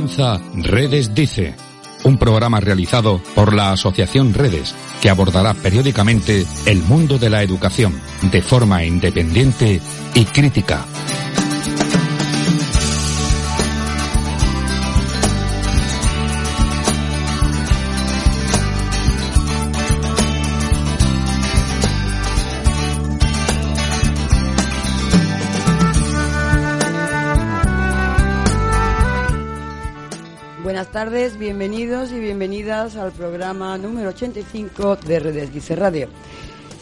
comienza Redes Dice, un programa realizado por la Asociación Redes que abordará periódicamente el mundo de la educación de forma independiente y crítica. Buenas tardes, bienvenidos y bienvenidas al programa número 85 de Redes Dice Radio.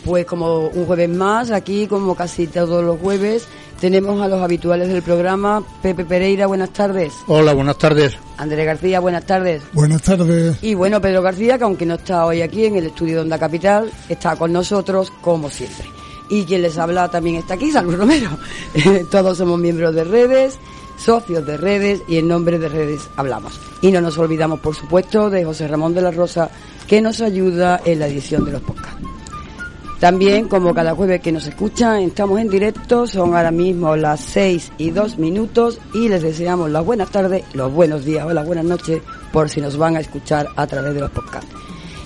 Pues como un jueves más, aquí como casi todos los jueves, tenemos a los habituales del programa. Pepe Pereira, buenas tardes. Hola, buenas tardes. Andrés García, buenas tardes. Buenas tardes. Y bueno, Pedro García, que aunque no está hoy aquí en el estudio de Onda Capital, está con nosotros como siempre. Y quien les habla también está aquí, Salud Romero. Todos somos miembros de redes socios de redes y en nombre de redes hablamos. Y no nos olvidamos, por supuesto, de José Ramón de la Rosa, que nos ayuda en la edición de los podcasts. También, como cada jueves que nos escuchan, estamos en directo, son ahora mismo las seis y dos minutos y les deseamos las buenas tardes, los buenos días o las buenas noches por si nos van a escuchar a través de los podcasts.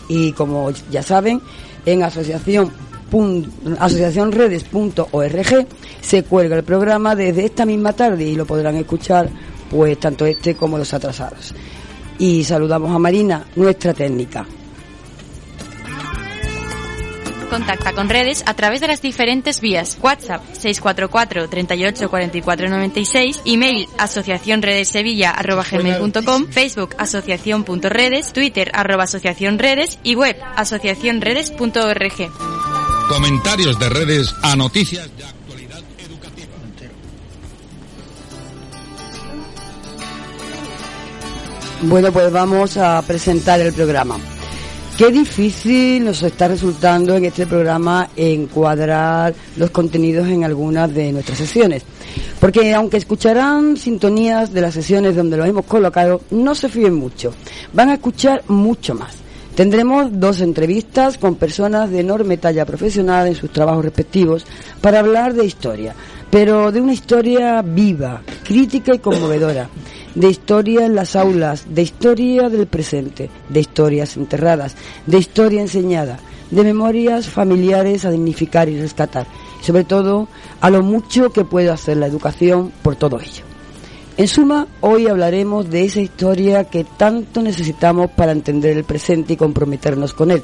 Y como ya saben, en asociación asociacionredes.org se cuelga el programa desde esta misma tarde y lo podrán escuchar pues tanto este como los atrasados. Y saludamos a Marina, nuestra técnica. Contacta con redes a través de las diferentes vías. WhatsApp 644 38 44 96, email asociacionredesevilla@gmail.com, Facebook asociación.redes, Twitter arroba asociacionredes y web asociacionredes.org. Comentarios de redes a noticias de Bueno, pues vamos a presentar el programa. Qué difícil nos está resultando en este programa encuadrar los contenidos en algunas de nuestras sesiones. Porque aunque escucharán sintonías de las sesiones donde los hemos colocado, no se fíen mucho. Van a escuchar mucho más. Tendremos dos entrevistas con personas de enorme talla profesional en sus trabajos respectivos para hablar de historia, pero de una historia viva, crítica y conmovedora, de historia en las aulas, de historia del presente, de historias enterradas, de historia enseñada, de memorias familiares a dignificar y rescatar, y sobre todo a lo mucho que puede hacer la educación por todo ello. En suma, hoy hablaremos de esa historia que tanto necesitamos para entender el presente y comprometernos con él.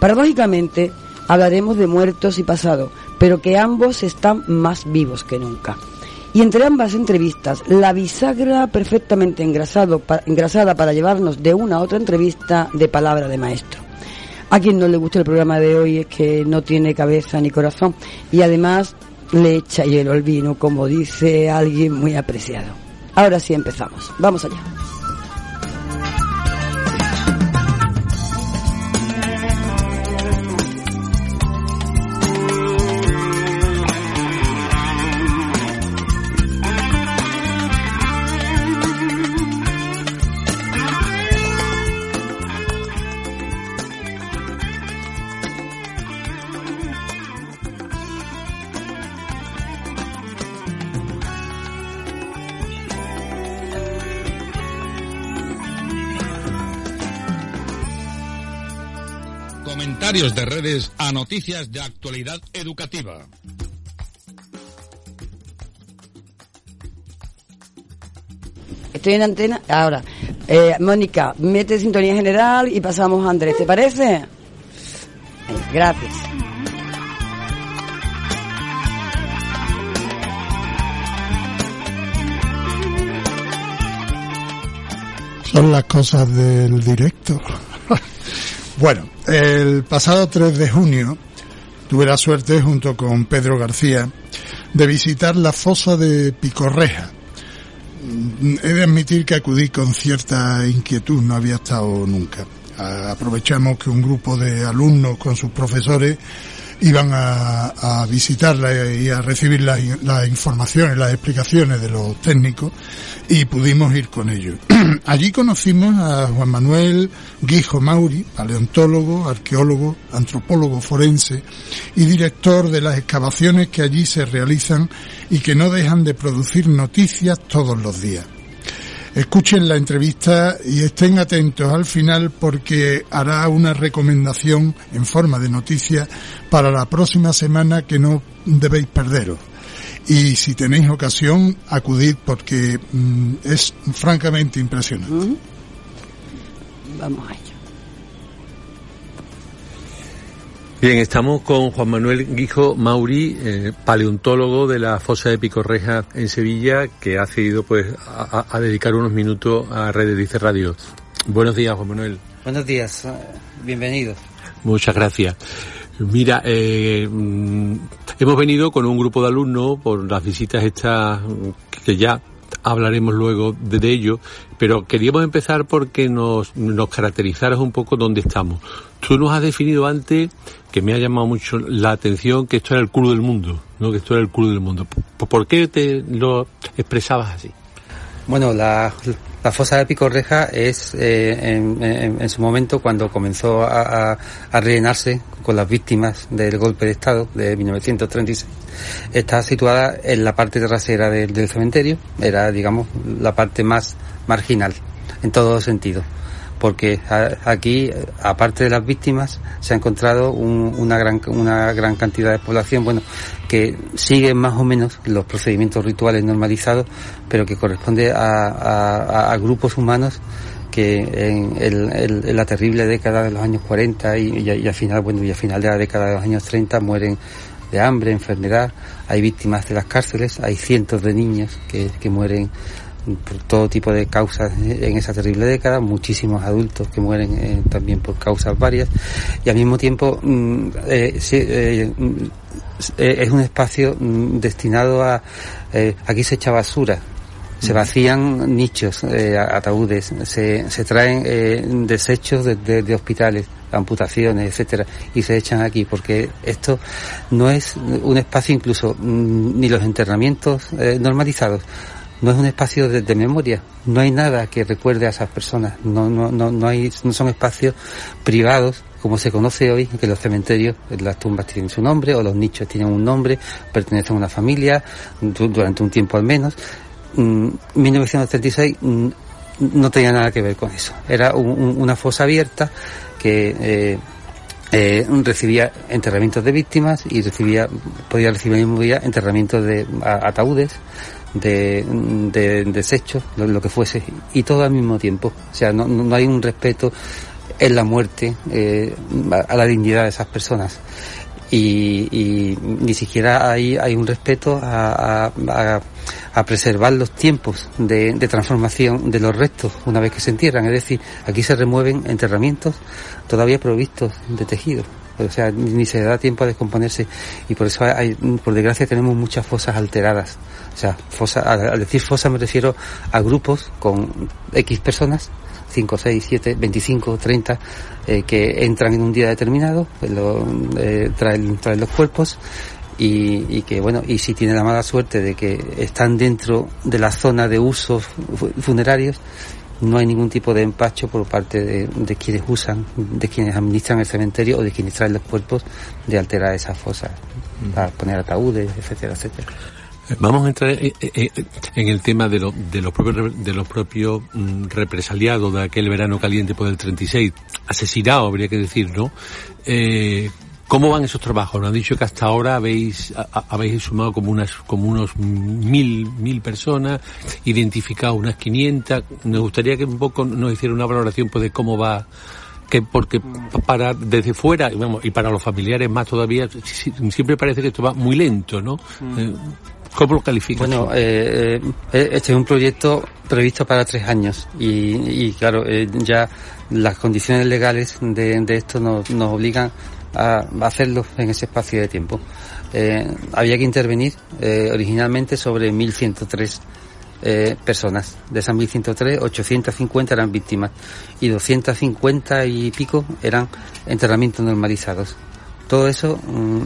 Paradójicamente, hablaremos de muertos y pasado, pero que ambos están más vivos que nunca. Y entre ambas entrevistas, la bisagra perfectamente engrasado, engrasada para llevarnos de una a otra entrevista de palabra de maestro. A quien no le gusta el programa de hoy es que no tiene cabeza ni corazón y además le echa hielo al vino, como dice alguien muy apreciado. Ahora sí empezamos. Vamos allá. Comentarios de redes a noticias de actualidad educativa. Estoy en antena. Ahora, eh, Mónica, mete sintonía general y pasamos a Andrés. ¿Te parece? Gracias. Son las cosas del directo. bueno, el pasado 3 de junio tuve la suerte, junto con Pedro García, de visitar la fosa de Picorreja. He de admitir que acudí con cierta inquietud, no había estado nunca. Aprovechamos que un grupo de alumnos con sus profesores iban a, visitarla y a recibir las la informaciones, las explicaciones de los técnicos y pudimos ir con ellos. Allí conocimos a Juan Manuel Guijo Mauri, paleontólogo, arqueólogo, antropólogo forense y director de las excavaciones que allí se realizan y que no dejan de producir noticias todos los días. Escuchen la entrevista y estén atentos al final porque hará una recomendación en forma de noticia para la próxima semana que no debéis perderos. Y si tenéis ocasión, acudid porque mm, es francamente impresionante. Vamos allá. Bien, estamos con Juan Manuel Guijo Mauri, eh, paleontólogo de la fosa de Picorreja en Sevilla, que ha cedido pues a, dedicar unos minutos a Redes Dice Radio. Buenos días, Juan Manuel. Buenos días, eh, bienvenido. Muchas gracias. Mira, eh, mm, hemos venido con un grupo de alumnos por las visitas estas que ya hablaremos luego de, ello, pero queríamos empezar porque nos, nos caracterizaras un poco dónde estamos. Tú nos has definido antes, que me ha llamado mucho la atención, que esto era el culo del mundo, ¿no? Que esto era el culo del mundo. ¿Por qué te lo expresabas así? Bueno, la, la fosa de Picorreja es eh, en, su momento cuando comenzó a, rellenarse con las víctimas del golpe de Estado de 1936. Está situada en la parte trasera del cementerio, era digamos la parte más marginal en todo sentido porque aquí, aparte de las víctimas, se ha encontrado una, gran, una gran cantidad de población, bueno, que sigue más o menos los procedimientos rituales normalizados, pero que corresponde a, grupos humanos que en, la terrible década de los años 40 y, y, al final, bueno, y al final de la década de los años 30 mueren de hambre, enfermedad, hay víctimas de las cárceles, hay cientos de niños que mueren por todo tipo de causas en esa terrible década, muchísimos adultos que mueren eh, también por causas varias. Y al mismo tiempo mm, eh, eh, mm, es un espacio mm, destinado a aquí se echa basura se vacían nichos, ataúdes, se, se traen desechos de, de, hospitales, amputaciones, etcétera, y se echan aquí, porque esto no es un espacio incluso ni los internamientos normalizados no es un espacio de, memoria, no hay nada que recuerde a esas personas, no, no, no, no, hay, no son espacios privados como se conoce hoy, que los cementerios, las tumbas tienen su nombre o los nichos tienen un nombre, pertenecen a una familia, durante un tiempo al menos. 1936 mm, mm, no tenía nada que ver con eso, era una fosa abierta que eh, eh, recibía enterramientos de víctimas y recibía, podía recibir el mismo día enterramientos de ataúdes, de, de desechos, lo, que fuese, y todo al mismo tiempo. O sea, no, no hay un respeto en la muerte eh, a la dignidad de esas personas. Y, ni siquiera hay, hay un respeto a, a, a preservar los tiempos de, de, transformación de los restos una vez que se entierran. Es decir, aquí se remueven enterramientos todavía provistos de tejido o sea, ni se da tiempo a descomponerse y por eso hay, por desgracia tenemos muchas fosas alteradas. O sea, fosa, al decir fosa me refiero a grupos con X personas 5, 6, 7, 25, 30, eh, que entran en un día determinado, pues eh, traen, traen, los cuerpos y, y, que, bueno, y si tienen la mala suerte de que están dentro de la zona de usos funerarios, no hay ningún tipo de empacho por parte de, quienes usan, de quienes administran el cementerio o de quienes traen los cuerpos de alterar esas fosas, para poner ataúdes, etcétera, etcétera. Vamos a entrar en el tema de, de los propios, de los propios mm, represaliados de aquel verano caliente por el 36, asesinados, habría que decir, ¿no? Eh, ¿Cómo van esos trabajos? Nos han dicho que hasta ahora habéis, habéis sumado como unas, como unos mil, mil personas, identificado unas 500. Nos gustaría que un poco nos hiciera una valoración pues, de cómo va, que porque para desde fuera y para los familiares más todavía siempre parece que esto va muy lento, ¿no? Mm. Eh, ¿Cómo lo calificas? Bueno, eh, eh, este es un proyecto previsto para tres años y, y claro, ya las condiciones legales de, de esto nos, nos obligan a hacerlo en ese espacio de tiempo. Eh, había que intervenir eh, originalmente sobre 1.103 eh, personas. De esas 1.103, 850 eran víctimas y 250 y pico eran enterramientos normalizados. Todo eso mm,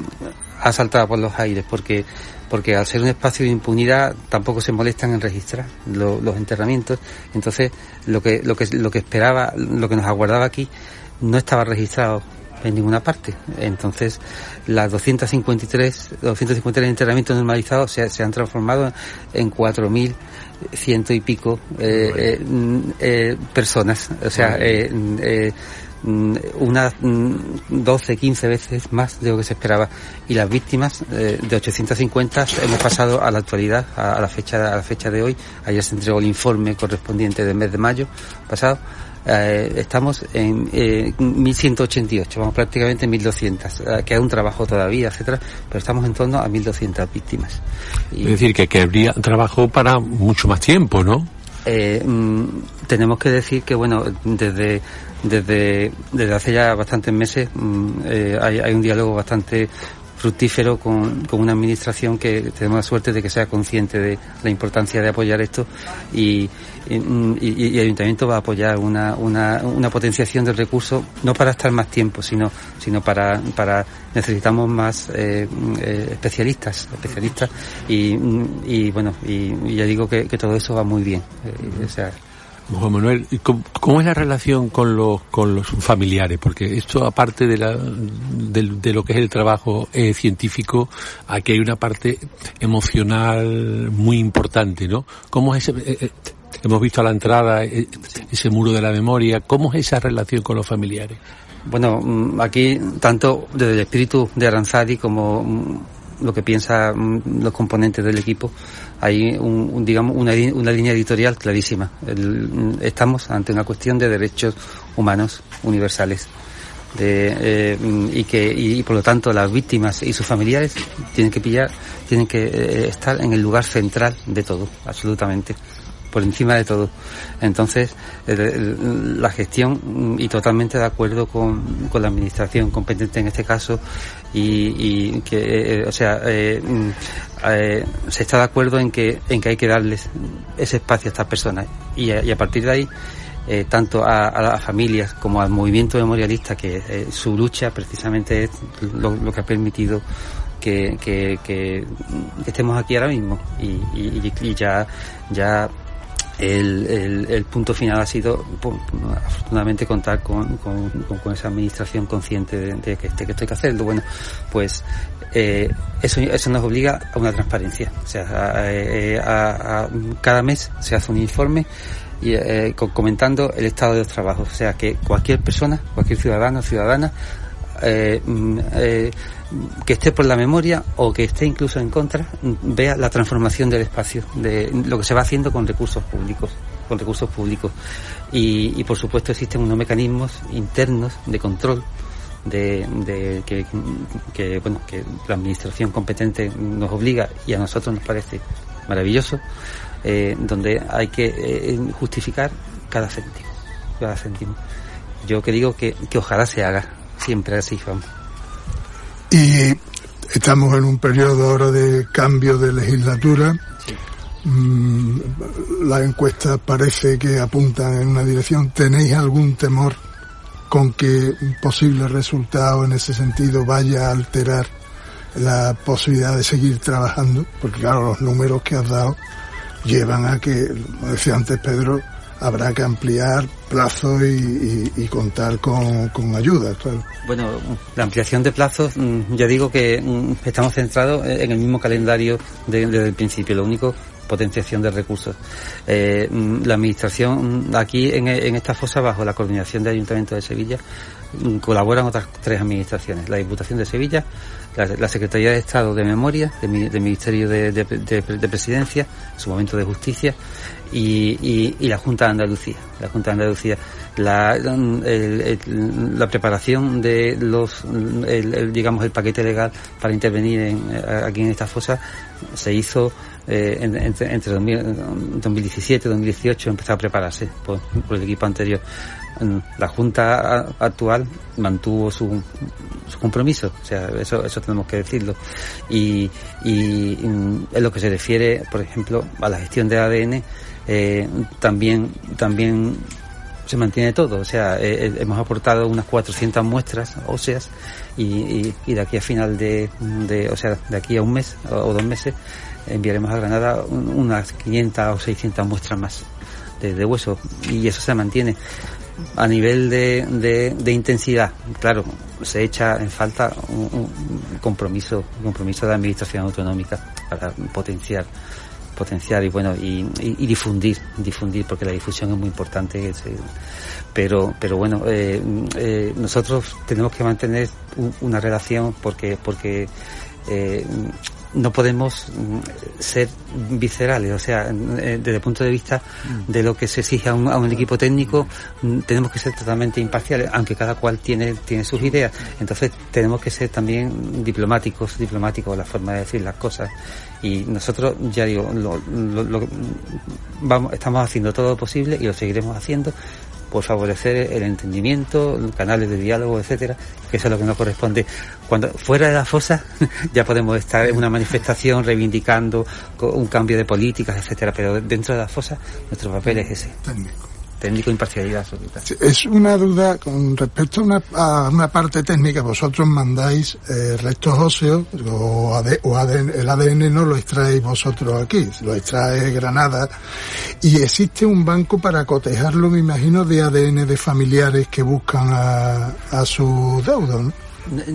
ha saltado por los aires porque porque al ser un espacio de impunidad tampoco se molestan en registrar los enterramientos. Entonces, lo que, lo que, lo que esperaba, lo que nos aguardaba aquí, no estaba registrado en ninguna parte. Entonces, las 253, 253 entrenamientos normalizados se, se han transformado en 4.000 ciento y pico eh, eh, eh, personas. O sea, eh, unas 12, 15 veces más de lo que se esperaba. Y las víctimas de 850 hemos pasado a la actualidad, a, la fecha a la fecha de hoy. Ayer se entregó el informe correspondiente del mes de mayo pasado. Eh, estamos en eh, 1188, vamos prácticamente en 1200. Eh, queda un trabajo todavía, etcétera, pero estamos en torno a 1200 víctimas. Y, es decir, que, que habría trabajo para mucho más tiempo, ¿no? Eh, mm, tenemos que decir que, bueno, desde, desde, desde hace ya bastantes meses mm, eh, hay, hay un diálogo bastante fructífero con, con, una administración que tenemos la suerte de que sea consciente de la importancia de apoyar esto y, el ayuntamiento va a apoyar una, una, una, potenciación del recurso no para estar más tiempo sino sino para para necesitamos más eh, eh, especialistas especialistas y, y bueno y, ya digo que, que, todo eso va muy bien. Eh, o sea, Juan Manuel, ¿cómo, ¿cómo, es la relación con los, con los familiares? Porque esto, aparte de, la, de, de lo que es el trabajo eh, científico, aquí hay una parte emocional muy importante, ¿no? ¿Cómo es ese, eh, eh, hemos visto a la entrada eh, ese muro de la memoria, ¿cómo es esa relación con los familiares? Bueno, mm, aquí, tanto desde el espíritu de Aranzadi como mm, lo que piensan mm, los componentes del equipo, hay un, digamos una, una, línea editorial clarísima. Estamos ante una cuestión de derechos humanos universales. Eh, y que y, por lo tanto las víctimas y sus familiares tienen que pillar tienen que eh, estar en el lugar central de todo absolutamente por encima de todo entonces la gestión y totalmente de acuerdo con, con, la administración competente en este caso y, y que eh, o sea eh, eh, se está de acuerdo en que en que hay que darles ese espacio a estas personas. Y a, partir de ahí eh, tanto a, a, las familias como al movimiento memorialista que eh, su lucha precisamente es lo, que ha permitido que, que, que, estemos aquí ahora mismo. Y, y, y ya ya el, el, el, punto final ha sido afortunadamente contar con, con, esa administración consciente de, de que, de que esto hay que hacerlo. Bueno, pues eh, eso, eso nos obliga a una transparencia. O sea, a, a, cada mes se hace un informe y eh, comentando el estado de los trabajos. O sea, que cualquier persona, cualquier ciudadano ciudadana eh, eh, que esté por la memoria o que esté incluso en contra, vea la transformación del espacio, de lo que se va haciendo con recursos públicos, con recursos públicos. Y, por supuesto existen unos mecanismos internos de control de, que, bueno que la administración competente nos obliga y a nosotros nos parece maravilloso eh, donde hay que eh, justificar cada céntimo cada céntimo yo que digo que, que ojalá se haga siempre así vamos y estamos en un periodo ahora de cambio de legislatura. Mm, las encuestas parece que apuntan en una dirección. Tenéis algún temor con que un posible resultado en ese sentido vaya a alterar la posibilidad de seguir trabajando, porque claro, los números que has dado llevan a que, como decía antes Pedro, habrá que ampliar plazos y, contar con, con, ayuda, claro. Bueno, la ampliación de plazos, mm, ya digo que mm, estamos centrados en el mismo calendario desde de, el principio. Lo único potenciación de recursos. Eh, la administración aquí en, en, esta fosa, bajo la coordinación del Ayuntamiento de Sevilla, colaboran otras tres administraciones, la Diputación de Sevilla, la, Secretaría de Estado de Memoria, del de Ministerio de, de, de, Presidencia, en su momento de Justicia, y, y, la Junta de Andalucía. La Junta de Andalucía, la, preparación de los, el, digamos, el paquete legal para intervenir en, aquí en esta fosa se hizo eh, entre, entre 2017 y 2018 empezó a prepararse por, por, el equipo anterior. La Junta actual mantuvo su, su compromiso, o sea, eso, eso tenemos que decirlo. Y, y en lo que se refiere, por ejemplo, a la gestión de ADN, eh, también, también se mantiene todo. O sea, eh, hemos aportado unas 400 muestras óseas y, de aquí a final de, o sea, de aquí a un mes o, o dos meses enviaremos a Granada unas 500 o 600 muestras más de, de hueso y eso se mantiene a nivel de, de, intensidad. Claro, se echa en falta un, compromiso, compromiso de administración autonómica para potenciar potenciar y bueno y, difundir difundir porque la difusión es muy importante pero pero bueno eh, eh, nosotros tenemos que mantener una relación porque porque eh, no podemos mm, ser viscerales, o sea, eh, desde el punto de vista de lo que se exige a un, equipo técnico, mm, tenemos que ser totalmente imparciales, aunque cada cual tiene, tiene sus ideas. Entonces tenemos que ser también diplomáticos, diplomáticos la forma de decir las cosas. Y nosotros, ya digo, lo, vamos, estamos haciendo todo lo posible y lo seguiremos haciendo por favorecer el entendimiento, canales de diálogo, etcétera, que eso es lo que nos corresponde. Cuando fuera de la fosa ya podemos estar en una manifestación reivindicando un cambio de políticas, etcétera, pero dentro de la fosa nuestro papel es ese imparcialidad absoluta. Es una duda con respecto a una, a una parte técnica. Vosotros mandáis eh, restos óseos o, ADN, el ADN no lo extraéis vosotros aquí, lo extrae Granada. Y existe un banco para cotejarlo, me imagino, de ADN de familiares que buscan a, a su deudo, ¿no?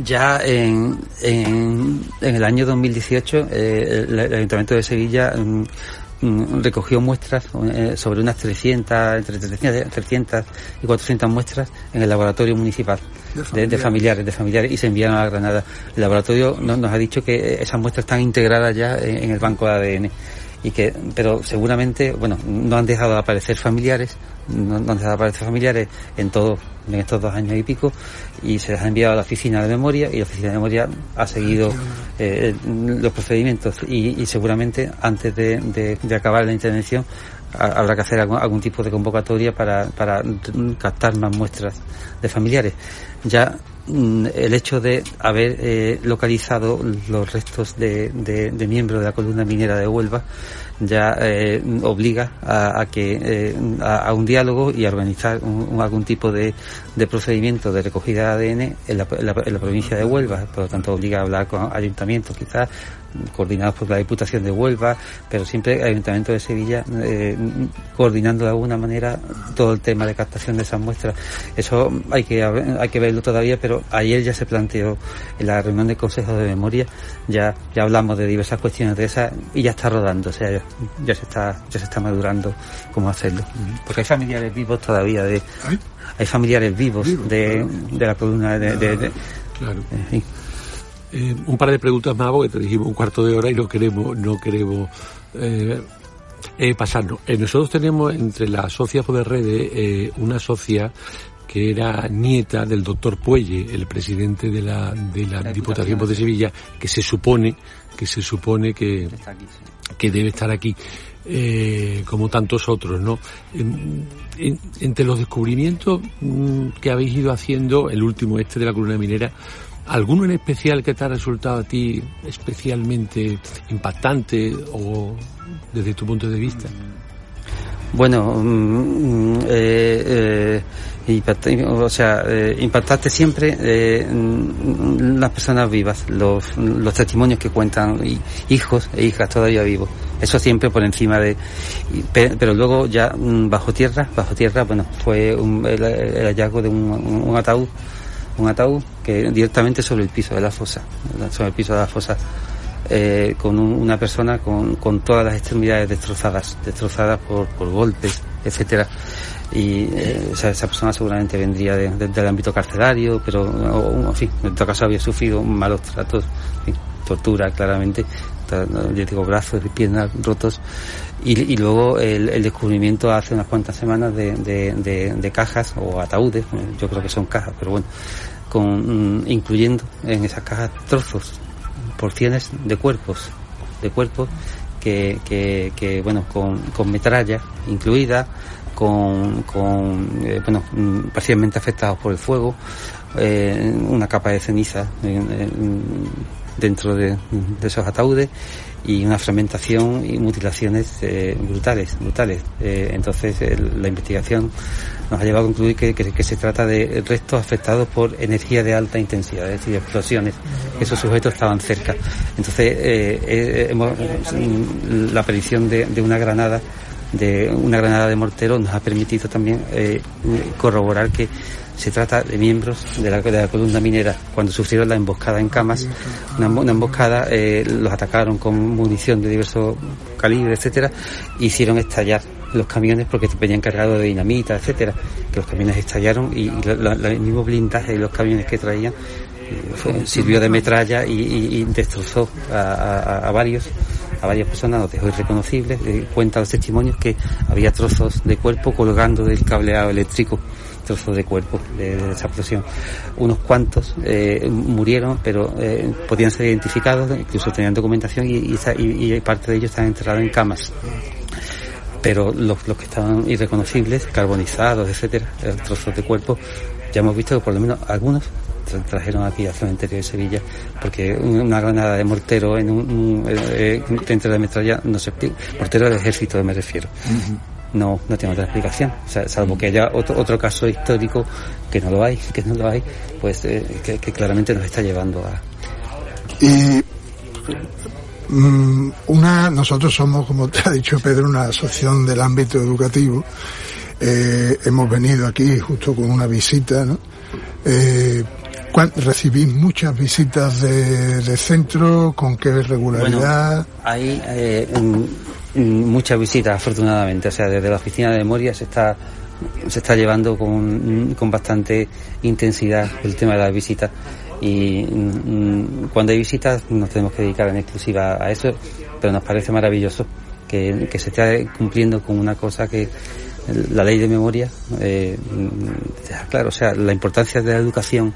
Ya en, en, en, el año 2018 eh, el, el, Ayuntamiento de Sevilla Mm, recogió muestras eh, sobre unas 300, entre 300 y 400 muestras en el laboratorio municipal de, familiares, de familiares y se enviaron a Granada. El laboratorio nos ha dicho que esas muestras están integradas ya en el banco de ADN y que, pero seguramente, bueno, no han dejado de aparecer familiares, no, han dejado de aparecer familiares en todos, en estos dos años y pico, y se les ha enviado a la oficina de memoria y la oficina de memoria ha seguido eh, los procedimientos y, seguramente antes de, acabar la intervención habrá que hacer algún, tipo de convocatoria para, para captar más muestras de familiares. Ya mm, el hecho de haber eh, localizado los restos de, de, miembros de la columna minera de Huelva ya eh, obliga a, que eh, a, un diálogo y a organizar algún tipo de, de, procedimiento de recogida de ADN en la, en la, provincia de Huelva. Por lo tanto, obliga a hablar con ayuntamientos, quizás coordinados por la Diputación de Huelva, pero siempre el Ayuntamiento de Sevilla eh, coordinando de alguna manera todo el tema de captación de esas muestras. Eso hay que hay que verlo todavía, pero ayer ya se planteó en la reunión del Consejo de Memoria, ya ya hablamos de diversas cuestiones de esas y ya está rodando, o sea, ya, se está ya se está madurando cómo hacerlo, porque hay familiares vivos todavía de hay familiares vivos de, de la columna de, de, claro. Eh, un par de preguntas más, porque te dijimos un cuarto de hora y no queremos, no queremos eh, eh pasarnos. Eh, nosotros tenemos entre las socias de redes una socia que era nieta del doctor Puelle, el presidente de la, de la, Diputación de Sevilla, que se supone, que se supone que, que debe estar aquí. como tantos otros, ¿no? entre los descubrimientos mm, que habéis ido haciendo, el último este de la columna minera, ¿Alguno en especial que te ha resultado a ti especialmente impactante o desde tu punto de vista? Bueno, mm, mm, eh, eh, o sea, eh, impactante siempre mm, las personas vivas, los, testimonios que cuentan hijos e hijas todavía vivos. Eso siempre por encima de, pero luego ya bajo tierra, bajo tierra, bueno, fue el, hallazgo de un ataúd un ataúd que directamente sobre el piso de la fosa, sobre el piso de la fosa, eh, con una persona con, con, todas las extremidades destrozadas, destrozadas por, por golpes, etcétera. Y eh, esa persona seguramente vendría del ámbito carcelario, pero en fin, en todo caso había sufrido malos tratos, tortura claramente, yo digo brazos y piernas rotos. Y, luego el, descubrimiento hace unas cuantas semanas de, cajas o ataúdes, yo creo que son cajas, pero bueno, con, mm, incluyendo en esas cajas trozos, porciones de cuerpos, de cuerpos que, bueno, con, con metralla incluida, con, eh, bueno, mm, parcialmente afectados por el fuego, eh, una capa de ceniza dentro de, de, esos ataúdes y una fragmentación y mutilaciones eh, brutales, brutales. Eh, entonces la investigación nos ha llevado a concluir que, se trata de restos afectados por energía de alta intensidad, es decir, explosiones. Esos sujetos estaban cerca. Entonces eh, hemos, la aparición de, de una granada de una granada de mortero nos ha permitido también corroborar que Se trata de miembros de la, columna minera. Cuando sufrieron la emboscada en Camas, una, emboscada, eh, los atacaron con munición de diversos calibres, etcétera, e hicieron estallar los camiones porque venían cargados de dinamita, etcétera, que los camiones estallaron y, y la- la- el mismo blindaje de los camiones que traían eh, sirvió de metralla y, destrozó a, a- a varios a varias personas, los dejó irreconocibles, eh, cuenta los testimonios que había trozos de cuerpo colgando del cableado eléctrico, trozos de cuerpo de, de esa explosión. Unos cuantos eh, murieron, pero eh, podían ser identificados, incluso tenían documentación y, parte de ellos están enterrados en camas pero los, que estaban irreconocibles, carbonizados, etcétera, trozos de cuerpo, ya hemos visto que por lo menos algunos tra- trajeron aquí al cementerio de Sevilla, porque un- una granada de mortero en un, un, eh, eh, dentro de metralla no se. Mortero del ejército me refiero. No, no tiene otra explicación, o sea, salvo que haya otro, otro caso histórico que no lo hay, que no lo hay, pues eh, que, que claramente nos está llevando a, Y mm, una, nosotros somos, como te ha dicho Pedro, una asociación del ámbito educativo. Eh, hemos venido aquí justo con una visita, ¿no? Eh, ¿cuán- ¿Recibís muchas visitas de, de centro? ¿Con qué regularidad? Hay eh, muchas visitas, afortunadamente. O sea, desde la oficina de memoria se está se está llevando con, mm, con bastante intensidad el tema de las visitas. Y mm, cuando hay visitas nos tenemos que dedicar en exclusiva a eso, pero nos parece maravilloso que, que se esté cumpliendo con una cosa que la ley de memoria, eh, mm, claro, o sea, la importancia de la educación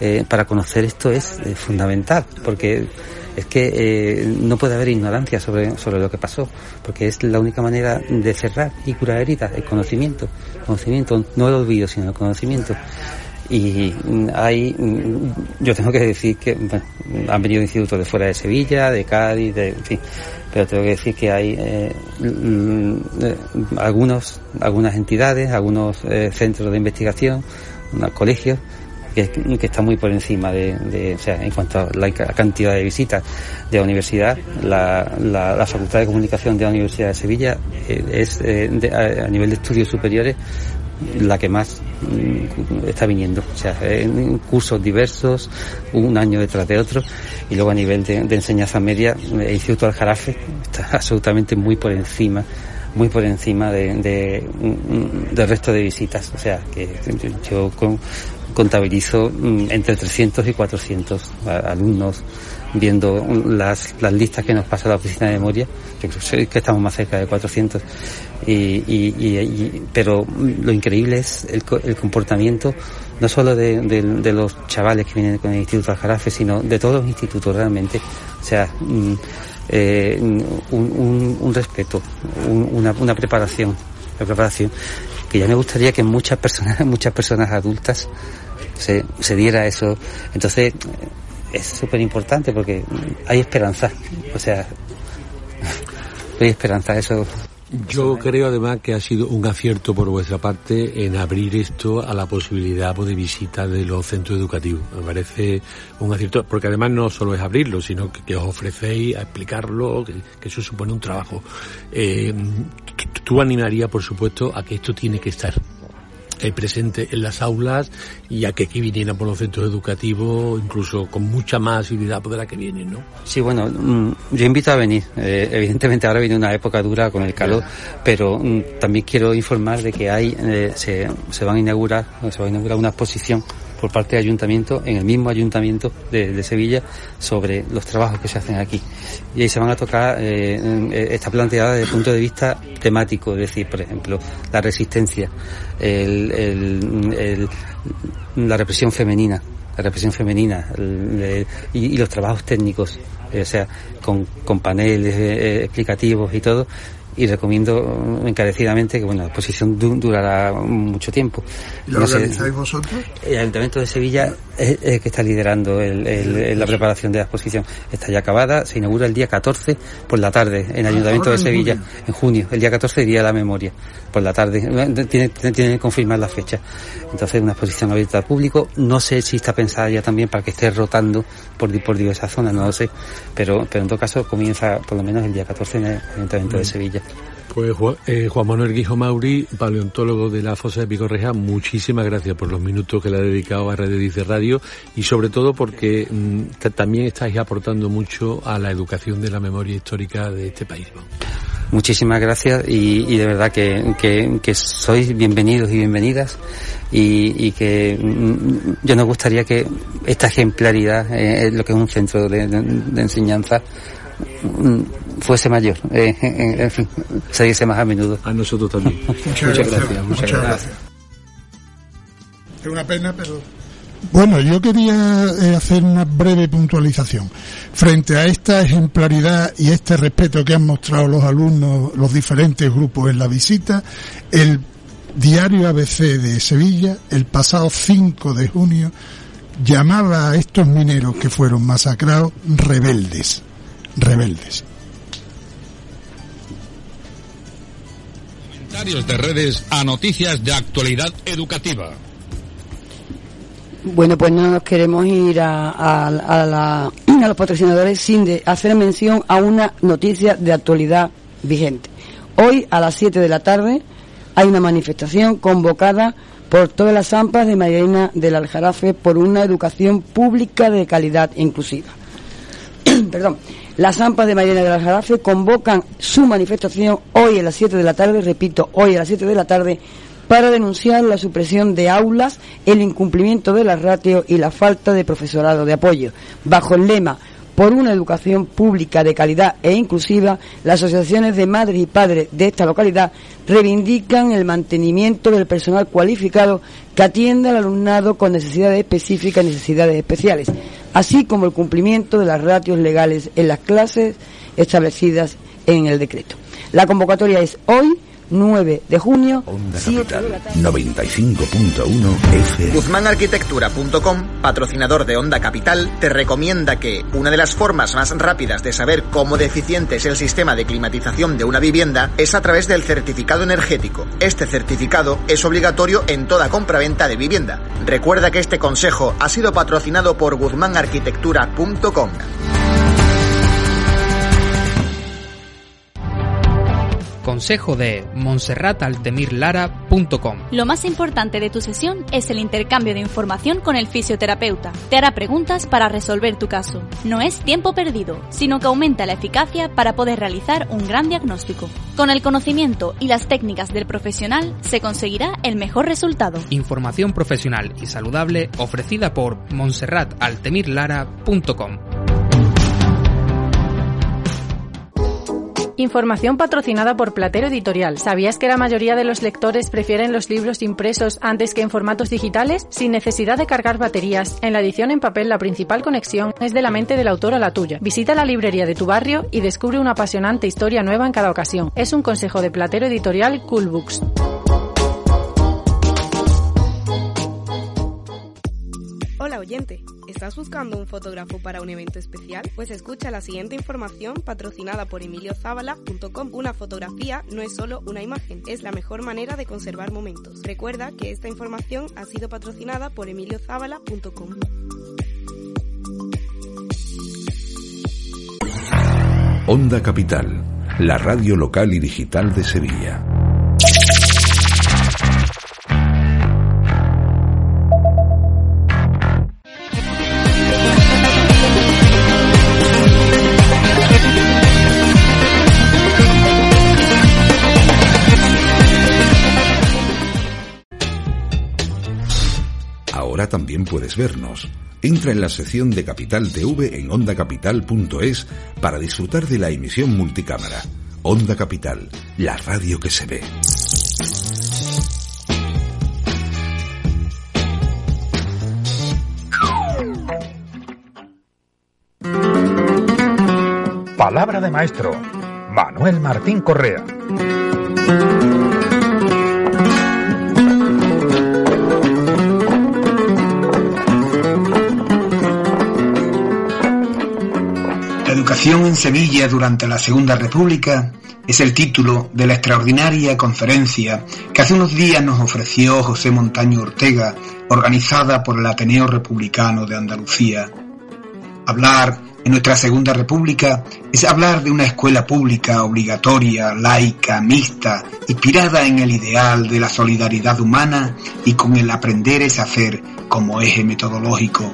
eh, para conocer esto es eh, fundamental, porque es que eh, no puede haber ignorancia sobre, sobre lo que pasó, porque es la única manera de cerrar y curar heridas, el conocimiento, conocimiento, no el olvido, sino el conocimiento. Y mm, hay, mm, yo tengo que decir que bueno, han venido institutos de fuera de Sevilla, de Cádiz, de, en fin, pero tengo que decir que hay eh, mm, eh, algunos, algunas entidades, algunos eh, centros de investigación, colegios que, está muy por encima de, o sea, en cuanto a la ca- cantidad de visitas de la universidad, la, Facultad de Comunicación de la Universidad de Sevilla eh, es eh, a, nivel de estudios superiores la que más mm, está viniendo, o sea, en cursos diversos, un año detrás de otro, y luego a nivel de, de enseñanza media, el Instituto Aljarafe está absolutamente muy por encima muy por encima de, de, mm, del resto de visitas. O sea, que yo con- contabilizo mm, entre 300 y 400 a- alumnos viendo las, las listas que nos pasa la oficina de memoria. Yo creo que estamos más cerca de 400. Y, pero lo increíble es el, el comportamiento no solo de, los chavales que vienen con el Instituto Aljarafe, sino de todos los institutos realmente. O sea, mm, eh, un, respeto, un- una, preparación, preparación que ya me gustaría que muchas personas, muchas personas adultas se, se diera eso. Entonces, es súper importante porque hay esperanza. O sea, hay esperanza, eso. Yo creo además que ha sido un acierto por vuestra parte en abrir esto a la posibilidad pues, de visita de los centros educativos. Me parece un acierto, porque además no solo es abrirlo, sino que, que os ofrecéis a explicarlo, que, que eso supone un trabajo. Eh, tú- tú animaría, por supuesto, a que esto tiene que estar presente en las aulas y a que aquí vinieran por los centros educativos, incluso con mucha más asiduidad de la que vienen, ¿no? Sí, bueno, mm, yo invito a venir. Eh, evidentemente ahora viene una época dura con el calor, pero mm, también quiero informar de que hay, eh, se, se van a inaugurar, se va a inaugurar una exposición por parte del ayuntamiento, en el mismo ayuntamiento de, Sevilla, sobre los trabajos que se hacen aquí. Y ahí se van a tocar, eh, eh, está planteada desde el punto de vista temático, es decir, por ejemplo, la resistencia, el, el- el- la represión femenina, la represión femenina y, los trabajos técnicos, eh, o sea, con, con paneles eh, explicativos y todo. Y recomiendo encarecidamente que bueno, la exposición du- durará mucho tiempo. ¿Lo No sé, organizáis vosotros? el Ayuntamiento de Sevilla es el que está liderando el- el- el- la preparación de la exposición. Está ya acabada, se inaugura el día 14 por la tarde en el Ayuntamiento ahora de Sevilla, junio. en junio. El día 14 día de la memoria, por la tarde. Tiene, tiene, tiene que confirmar la fecha. Entonces, una exposición abierta al público. No sé si está pensada ya también para que esté rotando por, por diversas zonas, no lo sé. Pero, pero en todo caso comienza por lo menos el día 14 en el Ayuntamiento de Sevilla. Pues eh, Juan Manuel Guijo Mauri, paleontólogo de la fosa de Picorreja, muchísimas gracias por los minutos que le ha dedicado a Radio Dice Radio y sobre todo porque mm, también estáis aportando mucho a la educación de la memoria histórica de este país. Muchísimas gracias y, de verdad que, sois bienvenidos y bienvenidas y, que mm, yo nos gustaría que esta ejemplaridad eh, lo que es un centro de, enseñanza mm, fuese mayor, eh, en fin, se dice más a menudo. A nosotros también. muchas, gracias, Muchas, gracias. Es una pena, pero bueno, yo quería eh, hacer una breve puntualización. Frente a esta ejemplaridad y este respeto que han mostrado los alumnos, los diferentes grupos en la visita, el diario ABC de Sevilla, el pasado 5 de junio, llamaba a estos mineros que fueron masacrados rebeldes. Rebeldes. Comentarios de redes a noticias de actualidad educativa. Bueno, pues no nos queremos ir a, los patrocinadores sin de hacer mención a una noticia de actualidad vigente. Hoy a las 7 de la tarde hay una manifestación convocada por todas las AMPAs de Marina del Aljarafe por una educación pública de calidad inclusiva. Perdón. Las AMPAs de Marina del Aljarafe convocan su manifestación hoy a las 7 de la tarde, repito, hoy a las 7 de la tarde, para denunciar la supresión de aulas, el incumplimiento de las ratios y la falta de profesorado de apoyo. Bajo el lema por una educación pública de calidad e inclusiva, las asociaciones de madres y padres de esta localidad reivindican el mantenimiento del personal cualificado que atienda al alumnado con necesidades específicas y necesidades especiales, así como el cumplimiento de las ratios legales en las clases establecidas en el decreto. La convocatoria es hoy 9 de junio, Onda Capital, 95.1 F. GuzmánArquitectura.com, patrocinador de Onda Capital, te recomienda que una de las formas más rápidas de saber cómo deficiente es el sistema de climatización de una vivienda es a través del certificado energético. Este certificado es obligatorio en toda compraventa de vivienda. Recuerda que este consejo ha sido patrocinado por GuzmánArquitectura.com. Consejo de monserrataltemirlara.com. Lo más importante de tu sesión es el intercambio de información con el fisioterapeuta. Te hará preguntas para resolver tu caso. No es tiempo perdido, sino que aumenta la eficacia para poder realizar un gran diagnóstico. Con el conocimiento y las técnicas del profesional se conseguirá el mejor resultado. Información profesional y saludable ofrecida por monserrataltemirlara.com. Información patrocinada por Platero Editorial. ¿Sabías que la mayoría de los lectores prefieren los libros impresos antes que en formatos digitales? Sin necesidad de cargar baterías, en la edición en papel la principal conexión es de la mente del autor a la tuya. Visita la librería de tu barrio y descubre una apasionante historia nueva en cada ocasión. Es un consejo de Platero Editorial Cool Books. ¿Estás buscando un fotógrafo para un evento especial? Pues escucha la siguiente información patrocinada por emiliozábala.com. Una fotografía no es solo una imagen, es la mejor manera de conservar momentos. Recuerda que esta información ha sido patrocinada por emiliozábala.com. Onda Capital, la radio local y digital de Sevilla. También puedes vernos. Entra en la sección de Capital TV en ondacapital.es para disfrutar de la emisión multicámara. Onda Capital, la radio que se ve. Palabra de maestro, Manuel Martín Correa. Educación en Sevilla durante la Segunda República es el título de la extraordinaria conferencia que hace unos días nos ofreció José Montaño Ortega, organizada por el Ateneo Republicano de Andalucía. Hablar en nuestra Segunda República es hablar de una escuela pública obligatoria, laica, mixta, inspirada en el ideal de la solidaridad humana y con el aprender es hacer como eje metodológico.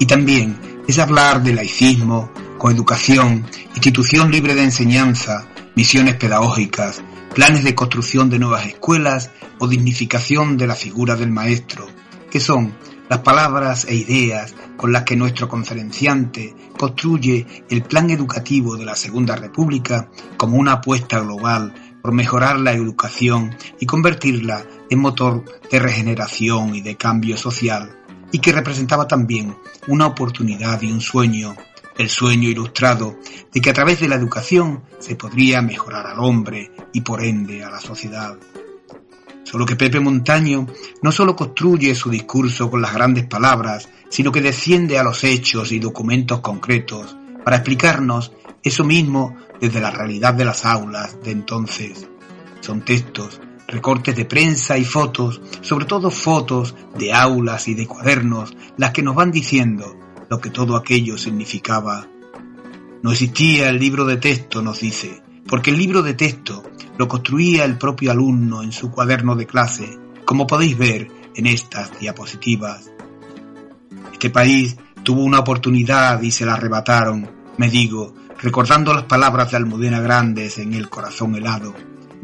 Y también es hablar de laicismo, coeducación, institución libre de enseñanza, misiones pedagógicas, planes de construcción de nuevas escuelas o dignificación de la figura del maestro, que son las palabras e ideas con las que nuestro conferenciante construye el plan educativo de la Segunda República como una apuesta global por mejorar la educación y convertirla en motor de regeneración y de cambio social, y que representaba también una oportunidad y un sueño, el sueño ilustrado de que a través de la educación se podría mejorar al hombre y por ende a la sociedad. Solo que Pepe Montaño no solo construye su discurso con las grandes palabras, sino que desciende a los hechos y documentos concretos para explicarnos eso mismo desde la realidad de las aulas de entonces. Son textos, recortes de prensa y fotos, sobre todo fotos de aulas y de cuadernos, las que nos van diciendo lo que todo aquello significaba. No existía el libro de texto, nos dice, porque el libro de texto lo construía el propio alumno en su cuaderno de clase, como podéis ver en estas diapositivas. Este país tuvo una oportunidad y se la arrebataron, me digo, recordando las palabras de Almudena Grandes en el corazón helado,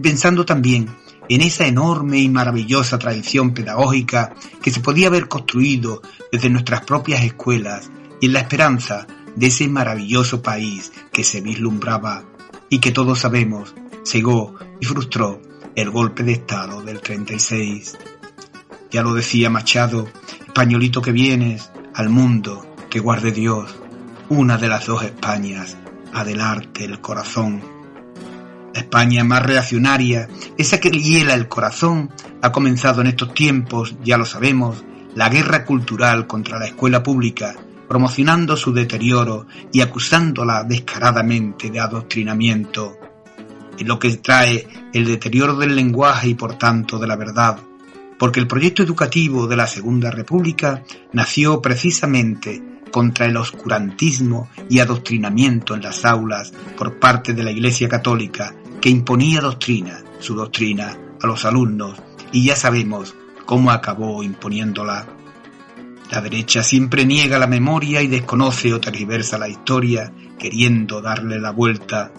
pensando también en esa enorme y maravillosa tradición pedagógica que se podía haber construido desde nuestras propias escuelas y en la esperanza de ese maravilloso país que se vislumbraba y que todos sabemos cegó y frustró el golpe de Estado del 36. Ya lo decía Machado, españolito que vienes al mundo que guarde Dios, una de las dos Españas, adelante el corazón. España más reaccionaria, esa que hiela el corazón, ha comenzado en estos tiempos, ya lo sabemos, la guerra cultural contra la escuela pública, promocionando su deterioro y acusándola descaradamente de adoctrinamiento lo que trae el deterioro del lenguaje y por tanto de la verdad, porque el proyecto educativo de la Segunda República nació precisamente contra el oscurantismo y adoctrinamiento en las aulas por parte de la Iglesia Católica, que imponía doctrina, su doctrina, a los alumnos, y ya sabemos cómo acabó imponiéndola. La derecha siempre niega la memoria y desconoce o tergiversa la historia, queriendo darle la vuelta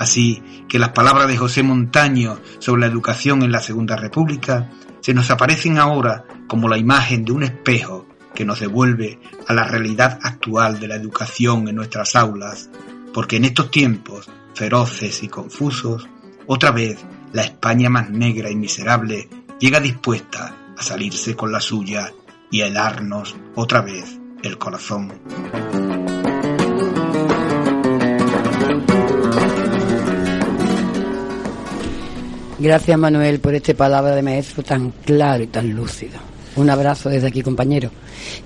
Así que las palabras de José Montaño sobre la educación en la Segunda República se nos aparecen ahora como la imagen de un espejo que nos devuelve a la realidad actual de la educación en nuestras aulas, porque en estos tiempos feroces y confusos, otra vez la España más negra y miserable llega dispuesta a salirse con la suya y a helarnos otra vez el corazón. Gracias Manuel por este palabra de maestro tan claro y tan lúcido. Un abrazo desde aquí, compañero.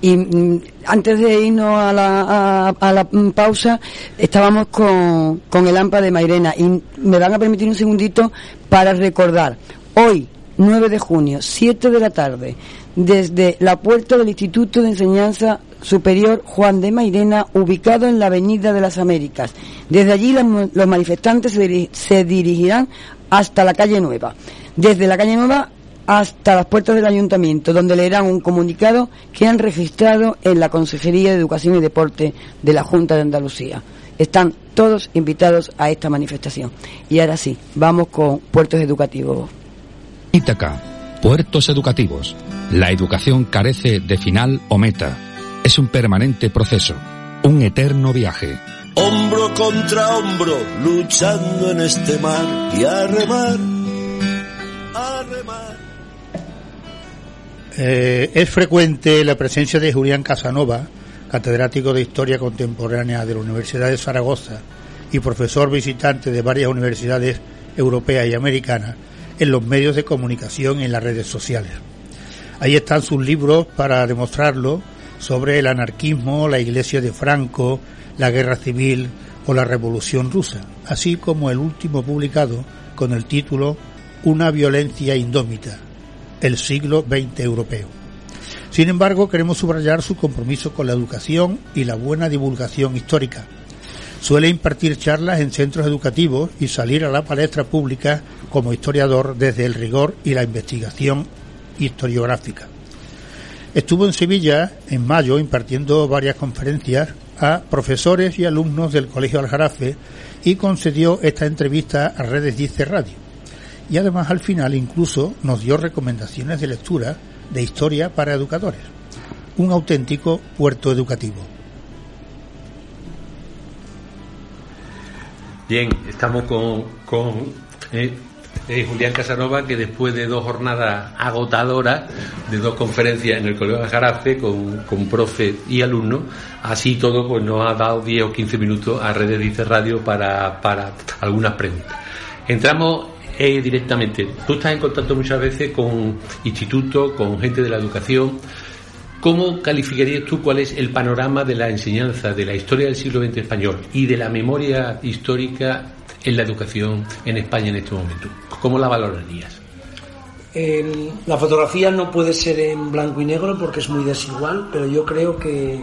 Y mm, antes de irnos a la, a, la mm, pausa, estábamos con, con el AMPA de Mairena y me van a permitir un segundito para recordar. Hoy, 9 de junio, 7 de la tarde, desde la puerta del Instituto de Enseñanza Superior Juan de Mairena, ubicado en la Avenida de las Américas. Desde allí los manifestantes se dirigirán hasta la calle Nueva. Desde la calle Nueva hasta las puertas del ayuntamiento, donde leerán un comunicado que han registrado en la Consejería de Educación y Deporte de la Junta de Andalucía. Están todos invitados a esta manifestación. Y ahora sí, vamos con puertos educativos. Ítaca, puertos educativos. La educación carece de final o meta. Es un permanente proceso, un eterno viaje hombro contra hombro, luchando en este mar y a remar, a remar. Eh, es frecuente la presencia de Julián Casanova, catedrático de Historia Contemporánea de la Universidad de Zaragoza y profesor visitante de varias universidades europeas y americanas, en los medios de comunicación y en las redes sociales. Ahí están sus libros para demostrarlo sobre el anarquismo, la iglesia de Franco, la guerra civil o la revolución rusa, así como el último publicado con el título Una violencia indómita, el siglo XX europeo. Sin embargo, queremos subrayar su compromiso con la educación y la buena divulgación histórica. Suele impartir charlas en centros educativos y salir a la palestra pública como historiador desde el rigor y la investigación historiográfica. Estuvo en Sevilla en mayo impartiendo varias conferencias a profesores y alumnos del Colegio Aljarafe y concedió esta entrevista a Redes Dice Radio. Y además al final incluso nos dio recomendaciones de lectura de historia para educadores. Un auténtico puerto educativo. Bien, estamos con, con eh, eh, Julián Casanova, que después de dos jornadas agotadoras, de dos conferencias en el Colegio de Jarafe con, con profe y alumnos, así todo pues nos ha dado 10 o 15 minutos a Redes Dice Radio para, para algunas preguntas. Entramos eh, directamente. Tú estás en contacto muchas veces con institutos, con gente de la educación. ¿Cómo calificarías tú cuál es el panorama de la enseñanza de la historia del siglo XX español y de la memoria histórica en la educación en España en este momento? ¿Cómo la valorarías? El- la fotografía no puede ser en blanco y negro porque es muy desigual, pero yo creo que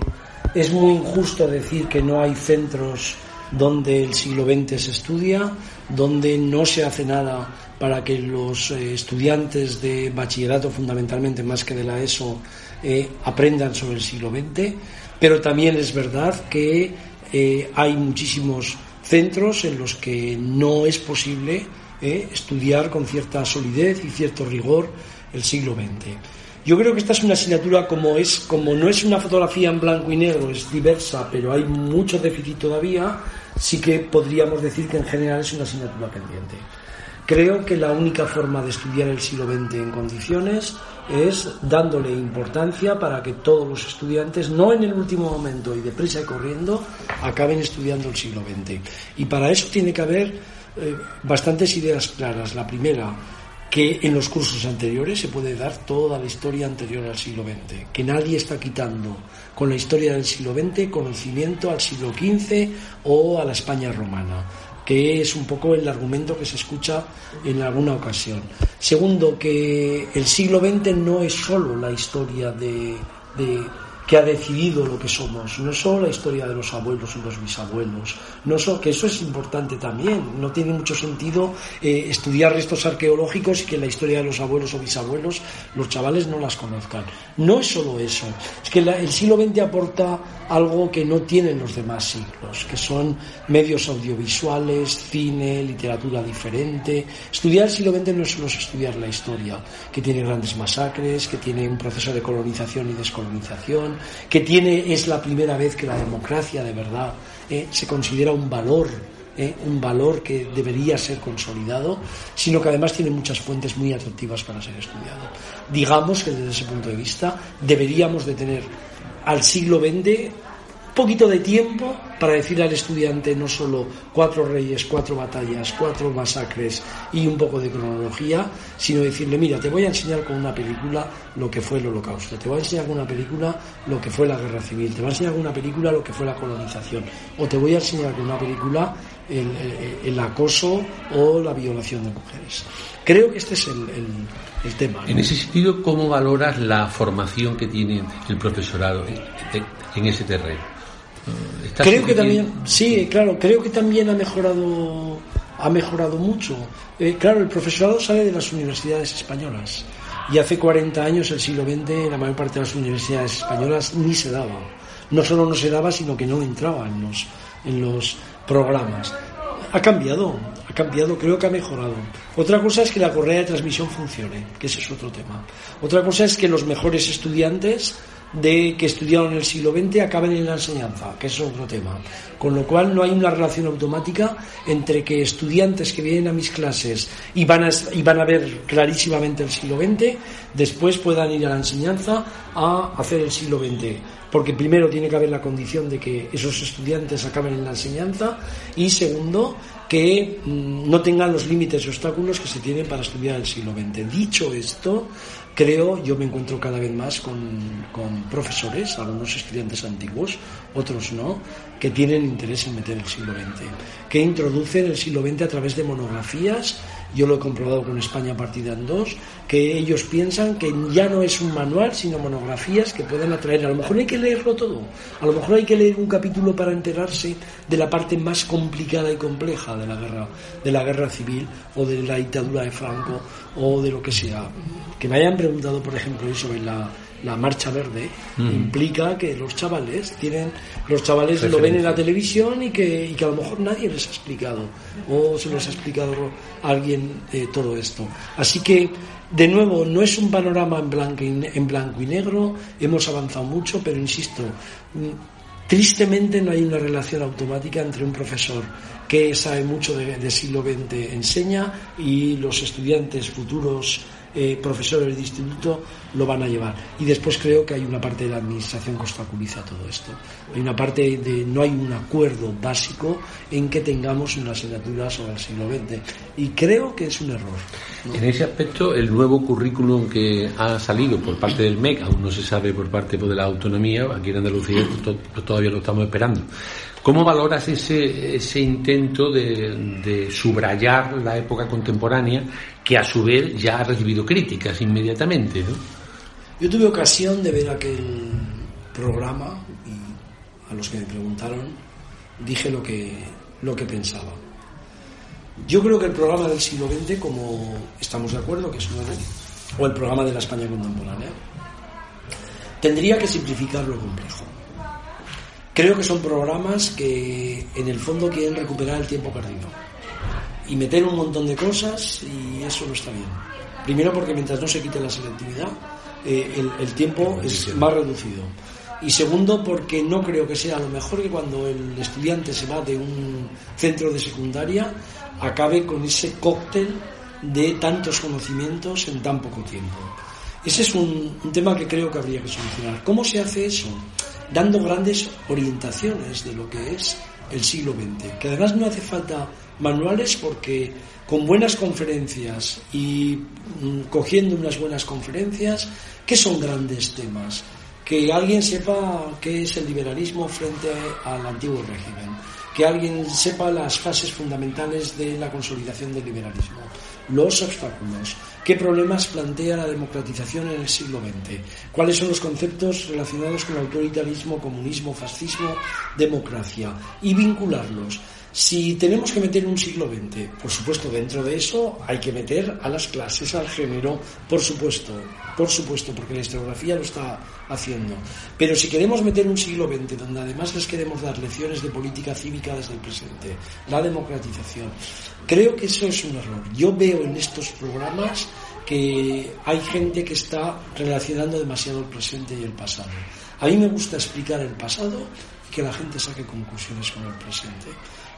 es muy injusto decir que no hay centros donde el siglo XX se estudia, donde no se hace nada para que los eh, estudiantes de bachillerato, fundamentalmente más que de la ESO, eh, aprendan sobre el siglo XX, pero también es verdad que eh, hay muchísimos centros en los que no es posible estudiar con cierta solidez y cierto rigor el siglo XX. Yo creo que esta es una asignatura como es, como no es una fotografía en blanco y negro, es diversa, pero hay mucho déficit todavía, sí que podríamos decir que en general es una asignatura pendiente. Creo que la única forma de estudiar el siglo XX en condiciones es dándole importancia para que todos los estudiantes, no en el último momento y deprisa y corriendo, acaben estudiando el siglo XX. Y para eso tiene que haber eh, bastantes ideas claras. La primera, que en los cursos anteriores se puede dar toda la historia anterior al siglo XX, que nadie está quitando con la historia del siglo XX conocimiento al siglo XV o a la España romana que es un poco el argumento que se escucha en alguna ocasión. Segundo, que el siglo XX no es solo la historia de, de- que ha decidido lo que somos, no es solo la historia de los abuelos y los bisabuelos, no so- que eso es importante también. No tiene mucho sentido eh, estudiar restos arqueológicos y que la historia de los abuelos o bisabuelos los chavales no las conozcan. No es solo eso, es que el siglo XX aporta algo que no tienen los demás siglos, que son medios audiovisuales, cine, literatura diferente. Estudiar el siglo XX no es solo estudiar la historia, que tiene grandes masacres, que tiene un proceso de colonización y descolonización, que tiene, es la primera vez que la democracia de verdad eh, se considera un valor eh, un valor que debería ser consolidado, sino que además tiene muchas fuentes muy atractivas para ser estudiado. Digamos que desde ese punto de vista deberíamos de tener al siglo XX poquito de tiempo para decir al estudiante no solo cuatro reyes, cuatro batallas, cuatro masacres y un poco de cronología, sino decirle, mira, te voy a enseñar con una película lo que fue el holocausto, te voy a enseñar con una película lo que fue la guerra civil, te voy a enseñar con una película lo que fue la colonización, o te voy a enseñar con una película el, el- acoso o la violación de mujeres. Creo que este es el, el- tema. En ese sentido, ¿cómo valoras la formación que tiene el profesorado en ese terreno? Eh, ¿estás Creo que también, sí, claro, creo que también ha mejorado, ha mejorado mucho. Eh, claro, el profesorado sale de las universidades españolas y hace 40 años, el siglo XX, la mayor parte de las universidades españolas ni se daba. No solo no se daba, sino que no entraba en los, en los programas. Ha cambiado, ha cambiado, creo que ha mejorado. Otra cosa es que la correa de transmisión funcione, que ese es otro tema. Otra cosa es que los mejores estudiantes de que estudiaron en el siglo XX acaben en la enseñanza, que es otro tema. Con lo cual no hay una relación automática entre que estudiantes que vienen a mis clases y van a, y van a ver clarísimamente el siglo XX, después puedan ir a la enseñanza a hacer el siglo XX. Porque primero tiene que haber la condición de que esos estudiantes acaben en la enseñanza y segundo, que mm, no tengan los límites y obstáculos que se tienen para estudiar el siglo XX. Dicho esto, creo, yo me encuentro cada vez más con, con profesores, algunos estudiantes antiguos, otros no, que tienen interés en meter el siglo XX, que introducen el siglo XX a través de monografías yo lo he comprobado con España partida en dos, que ellos piensan que ya no es un manual, sino monografías que pueden atraer. A lo mejor hay que leerlo todo, a lo mejor hay que leer un capítulo para enterarse de la parte más complicada y compleja de la guerra, de la guerra civil o de la dictadura de Franco o de lo que sea. Que me hayan preguntado, por ejemplo, sobre la, la marcha verde implica que los chavales tienen los chavales lo ven en la televisión y que, y que a lo mejor nadie les ha explicado o se les ha explicado a alguien eh, todo esto. Así que de nuevo no es un panorama en blanco y, en blanco y negro hemos avanzado mucho pero insisto mm, tristemente no hay una relación automática entre un profesor que sabe mucho de, de siglo XX enseña y los estudiantes futuros eh, profesores de instituto lo van a llevar. Y después creo que hay una parte de la administración que obstaculiza todo esto. Hay una parte de no hay un acuerdo básico en que tengamos una asignatura sobre el siglo XX. Y creo que es un error. En ese aspecto, el nuevo currículum que ha salido por parte del MEC, aún no se sabe por parte de la autonomía, aquí en Andalucía to- todavía lo estamos esperando. ¿Cómo valoras ese, ese intento de, de subrayar la época contemporánea que a su vez ya ha recibido críticas inmediatamente? ¿no? Yo tuve ocasión de ver aquel programa y a los que me preguntaron dije lo que, lo que pensaba. Yo creo que el programa del siglo XX, como estamos de acuerdo que es nuevo, o el programa de la España contemporánea, tendría que simplificar lo complejo. Creo que son programas que en el fondo quieren recuperar el tiempo perdido y meter un montón de cosas y eso no está bien. Primero porque mientras no se quite la selectividad, eh, el, el tiempo es más reducido. Y segundo porque no creo que sea lo mejor que cuando el estudiante se va de un centro de secundaria acabe con ese cóctel de tantos conocimientos en tan poco tiempo. Ese es un, un tema que creo que habría que solucionar. ¿Cómo se hace eso? Dando grandes orientaciones de lo que es el siglo XX, que además no hace falta manuales porque con buenas conferencias y mm, cogiendo unas buenas conferencias, ¿qué son grandes temas? Que alguien sepa qué es el liberalismo frente al antiguo régimen, que alguien sepa las fases fundamentales de la consolidación del liberalismo, los obstáculos, qué problemas plantea la democratización en el siglo XX, cuáles son los conceptos relacionados con autoritarismo, comunismo, fascismo, democracia, y vincularlos. Si tenemos que meter un siglo XX, por supuesto, dentro de eso hay que meter a las clases, al género, por supuesto, por supuesto, porque la historiografía lo está haciendo. Pero si queremos meter un siglo XX, donde además les queremos dar lecciones de política cívica desde el presente, la democratización, creo que eso es un error. Yo veo en estos programas que hay gente que está relacionando demasiado el presente y el pasado. A mí me gusta explicar el pasado que la gente saque conclusiones con el presente.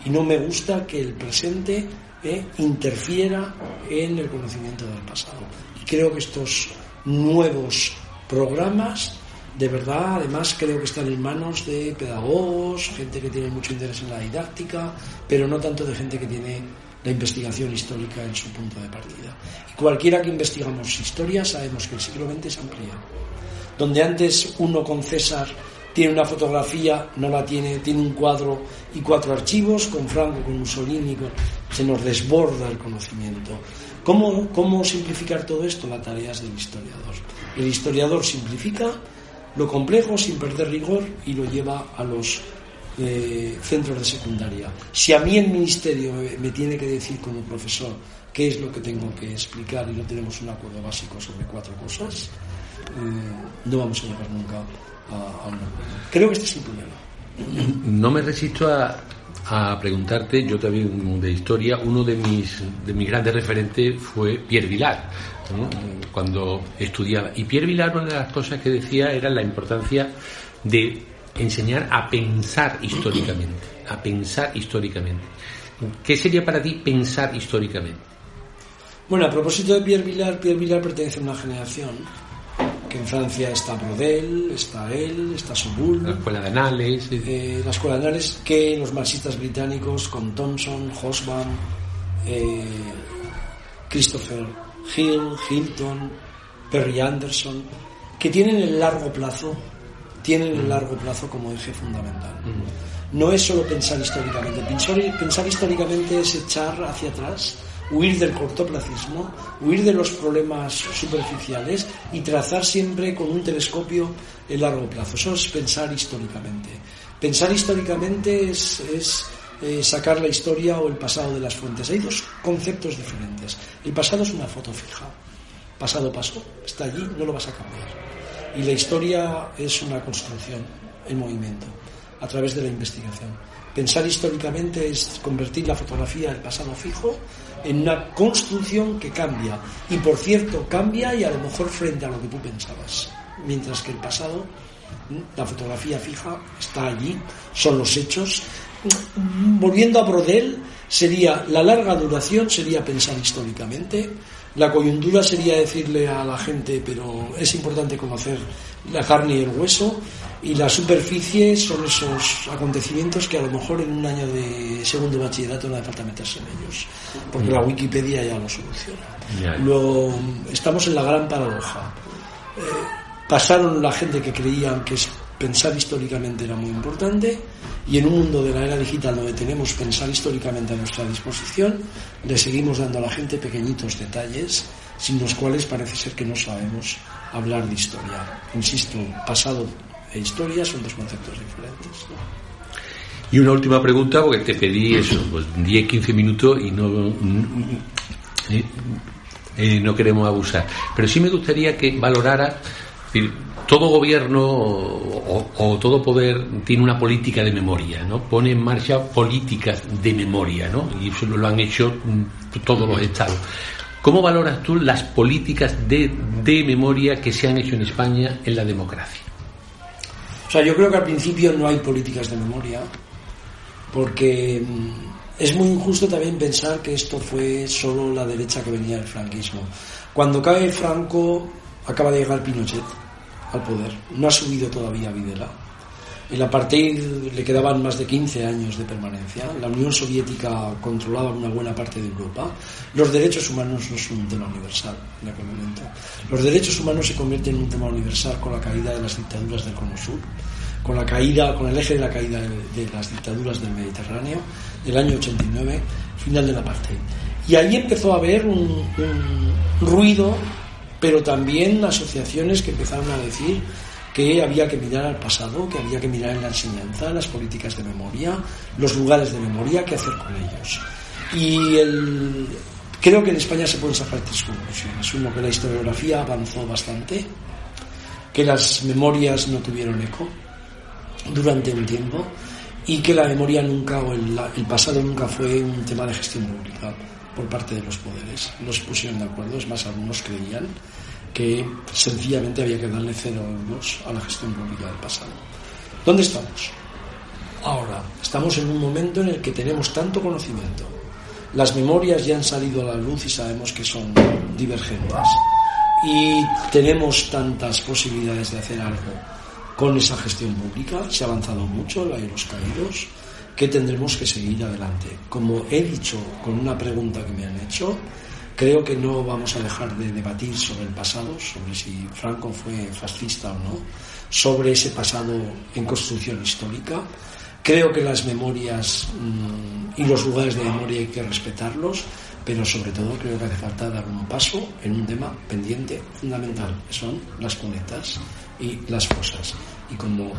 Y no me gusta que el presente eh, interfiera en el conocimiento del pasado. Y creo que estos nuevos programas, de verdad, además creo que están en manos de pedagogos, gente que tiene mucho interés en la didáctica, pero no tanto de gente que tiene la investigación histórica en su punto de partida. Y cualquiera que investigamos historia sabemos que el siglo XX se amplía. Donde antes uno con César tiene una fotografía, no la tiene, tiene un cuadro y cuatro archivos, con Franco, con Mussolini, se nos desborda el conocimiento. ¿Cómo, ¿Cómo simplificar todo esto? La tarea es del historiador. El historiador simplifica lo complejo sin perder rigor y lo lleva a los eh, centros de secundaria. Si a mí el ministerio me, me tiene que decir como profesor qué es lo que tengo que explicar y no tenemos un acuerdo básico sobre cuatro cosas, eh, no vamos a llegar nunca a, a. Creo que este es el problema. No me resisto a, a preguntarte, yo también de historia, uno de mis, de mis grandes referentes fue Pierre Vilar, ¿no? cuando estudiaba. Y Pierre Vilar, una de las cosas que decía era la importancia de enseñar a pensar históricamente, a pensar históricamente. ¿Qué sería para ti pensar históricamente? Bueno, a propósito de Pierre Vilar, Pierre Vilar pertenece a una generación que en Francia está Brodel, está él, está Soboul, La escuela de Anales, eh, la escuela de Anales, que los marxistas británicos con Thompson, Hobsbawm, eh, Christopher Hill, Hilton, Perry Anderson, que tienen el largo plazo, tienen el largo plazo como eje fundamental. No es solo pensar históricamente, pensar, pensar históricamente es echar hacia atrás huir del cortoplacismo, huir de los problemas superficiales y trazar siempre con un telescopio el largo plazo. Eso es pensar históricamente. Pensar históricamente es, es eh, sacar la historia o el pasado de las fuentes. Hay dos conceptos diferentes. El pasado es una foto fija. Pasado pasó, está allí, no lo vas a cambiar. Y la historia es una construcción en movimiento a través de la investigación. Pensar históricamente es convertir la fotografía del pasado fijo en una construcción que cambia. Y por cierto, cambia y a lo mejor frente a lo que tú pensabas. Mientras que el pasado, la fotografía fija, está allí, son los hechos. Volviendo a Brodel, sería la larga duración, sería pensar históricamente. La coyuntura sería decirle a la gente, pero es importante conocer la carne y el hueso y la superficie son esos acontecimientos que a lo mejor en un año de segundo bachillerato no hace falta meterse en ellos, porque la Wikipedia ya lo soluciona. Luego, estamos en la gran paradoja. Eh, pasaron la gente que creían que pensar históricamente era muy importante y en un mundo de la era digital donde tenemos pensar históricamente a nuestra disposición, le seguimos dando a la gente pequeñitos detalles sin los cuales parece ser que no sabemos hablar de historia. Insisto, pasado e son dos conceptos diferentes. Y una última pregunta, porque te pedí eso, pues 10, 15 minutos y no, eh, eh, no queremos abusar. Pero sí me gustaría que valorara, todo gobierno o, o, todo poder tiene una política de memoria, ¿no? Pone en marcha políticas de memoria, ¿no? Y eso lo han hecho mm, todos los estados. ¿Cómo valoras tú las políticas de, de memoria que se han hecho en España en la democracia? Sea, yo creo que al principio no hay políticas de memoria, porque mm, es muy injusto también pensar que esto fue solo la derecha que venía del franquismo. Cuando cae Franco, acaba de llegar Pinochet al poder. No ha subido todavía Videla. El apartheid le quedaban más de 15 años de permanencia. La Unión Soviética controlaba una buena parte de Europa. Los derechos humanos no son un tema universal en aquel momento. Los derechos humanos se convierten en un tema universal con la caída de las dictaduras del Cono Sur, con la caída, con el eje de la caída de, de las dictaduras del Mediterráneo del año 89, final del apartheid. Y ahí empezó a haber un, un ruido, pero también asociaciones que empezaron a decir que había que mirar al pasado, que había que mirar en la enseñanza, las políticas de memoria, los lugares de memoria, qué hacer con ellos. Y el, creo que en España se pueden sacar tres conclusiones. Uno, que la historiografía avanzó bastante, que las memorias no tuvieron eco durante un tiempo y que la memoria nunca o el, pasado nunca fue un tema de gestión pública por parte de los poderes. Los pusieron de acuerdo, es más, algunos creían que sencillamente había que darle cero euros a la gestión pública del pasado. ¿Dónde estamos? Ahora, estamos en un momento en el que tenemos tanto conocimiento. Las memorias ya han salido a la luz y sabemos que son divergentes. Y tenemos tantas posibilidades de hacer algo con esa gestión pública, se ha avanzado mucho, hay los caídos, que tendremos que seguir adelante. Como he dicho con una pregunta que me han hecho, Creo que no vamos a dejar de debatir sobre el pasado, sobre si Franco fue fascista o no, sobre ese pasado en construcción histórica. Creo que las memorias mmm, y los lugares de memoria hay que respetarlos, pero sobre todo creo que hace falta dar un paso en un tema pendiente fundamental, que son las cunetas y las fosas. Y como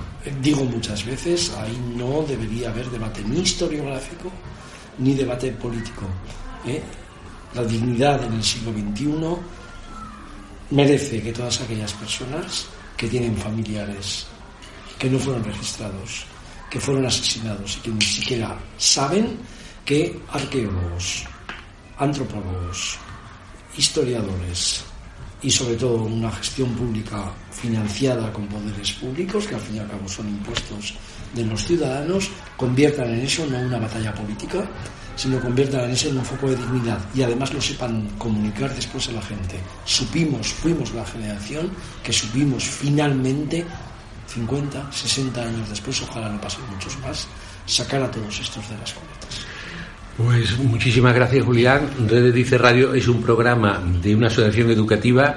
digo muchas veces, ahí no debería haber debate ni historiográfico ni debate político. ¿eh? La dignidad en el siglo XXI merece que todas aquellas personas que tienen familiares que no fueron registrados, que fueron asesinados y que ni siquiera saben que arqueólogos, antropólogos, historiadores y sobre todo una gestión pública financiada con poderes públicos, que al fin y al cabo son impuestos de los ciudadanos, conviertan en eso no una batalla política, sino conviertan en eso en un foco de dignidad y además lo sepan comunicar después a la gente. Supimos, fuimos la generación que supimos finalmente, 50, 60 años después, ojalá no pasen muchos más, sacar a todos estos de las cunetas. Pues muchísimas gracias, Julián. Redes Dice Radio es un programa de una asociación educativa,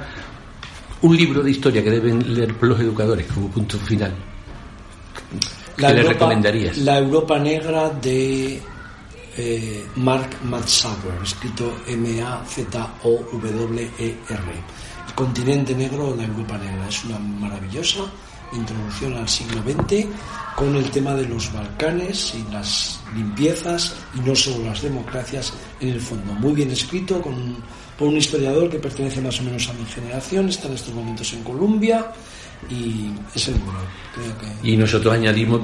un libro de historia que deben leer los educadores como punto final. ¿Qué La Europa, recomendarías? La Europa Negra de eh, Mark Matzauer, escrito M-A-Z-O-W-E-R. El continente negro o la Europa negra. Es una maravillosa introducción al siglo XX con el tema de los Balcanes y las limpiezas y no solo las democracias en el fondo. Muy bien escrito por un historiador que pertenece más o menos a mi generación, está en estos momentos en Colombia y es el bueno, creo que... Y nosotros añadimos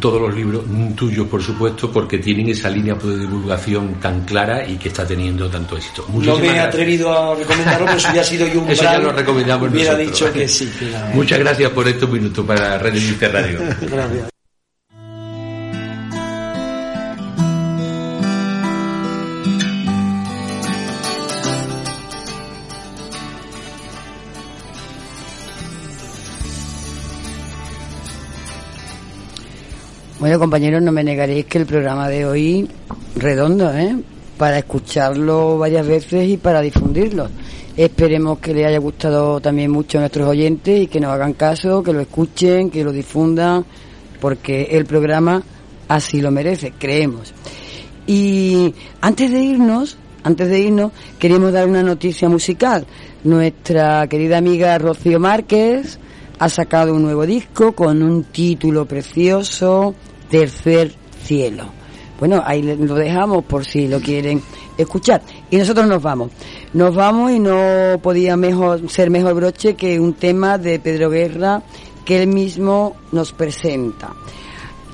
todos los libros tuyos, por supuesto, porque tienen esa línea de divulgación tan clara y que está teniendo tanto éxito. no me he atrevido a recomendarlo, pero si ya ha sido yo un Eso ya lo recomendamos hubiera nosotros. dicho que sí. Muchas gracias por estos minutos para Red Radio. Gracias. Bueno, compañeros, no me negaréis que el programa de hoy redondo, ¿eh? Para escucharlo varias veces y para difundirlo. Esperemos que les haya gustado también mucho a nuestros oyentes y que nos hagan caso, que lo escuchen, que lo difundan, porque el programa así lo merece, creemos. Y antes de irnos, antes de irnos, queríamos dar una noticia musical. Nuestra querida amiga Rocío Márquez ha sacado un nuevo disco con un título precioso, Tercer Cielo. Bueno, ahí lo dejamos por si lo quieren escuchar. Y nosotros nos vamos. Nos vamos y no podía mejor, ser mejor broche que un tema de Pedro Guerra que él mismo nos presenta.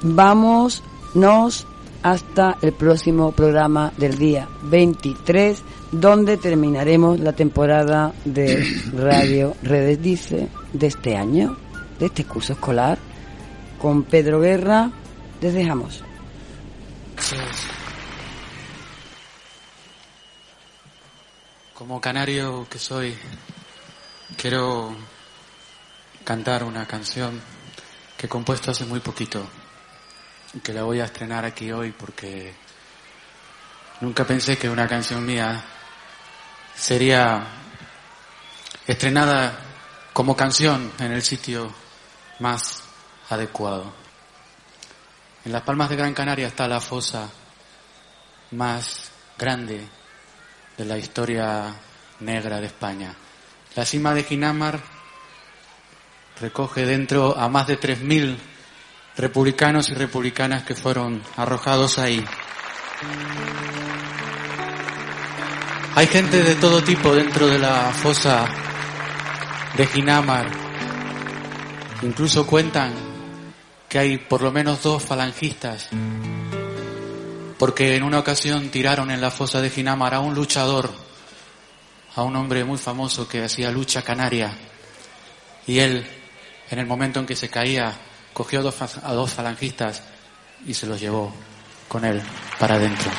Vamos, nos hasta el próximo programa del día 23, donde terminaremos la temporada de Radio Redes Dice de este año, de este curso escolar. Con Pedro Guerra, les dejamos. Como canario que soy, quiero cantar una canción que he compuesto hace muy poquito y que la voy a estrenar aquí hoy porque nunca pensé que una canción mía sería estrenada como canción en el sitio más adecuado. En las Palmas de Gran Canaria está la fosa más grande de la historia negra de España. La cima de Ginamar recoge dentro a más de 3.000 republicanos y republicanas que fueron arrojados ahí. Hay gente de todo tipo dentro de la fosa de Ginamar. Incluso cuentan que hay por lo menos dos falangistas porque en una ocasión tiraron en la fosa de Ginamar a un luchador, a un hombre muy famoso que hacía lucha canaria, y él, en el momento en que se caía, cogió a dos, falangistas y se los llevó con él para adentro.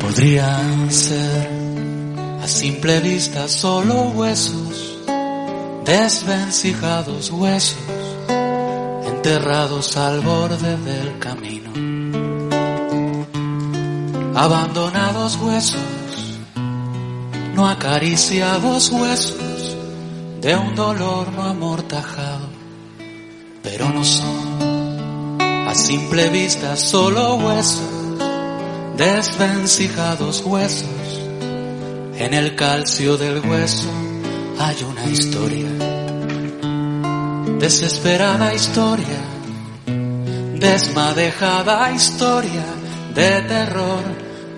Podrían ser a simple vista solo huesos, desvencijados huesos enterrados al borde del camino. Abandonados huesos, no acariciados huesos de un dolor no amortajado, pero no son a simple vista solo huesos, desvencijados huesos. En el calcio del hueso hay una historia. Desesperada historia, desmadejada historia de terror,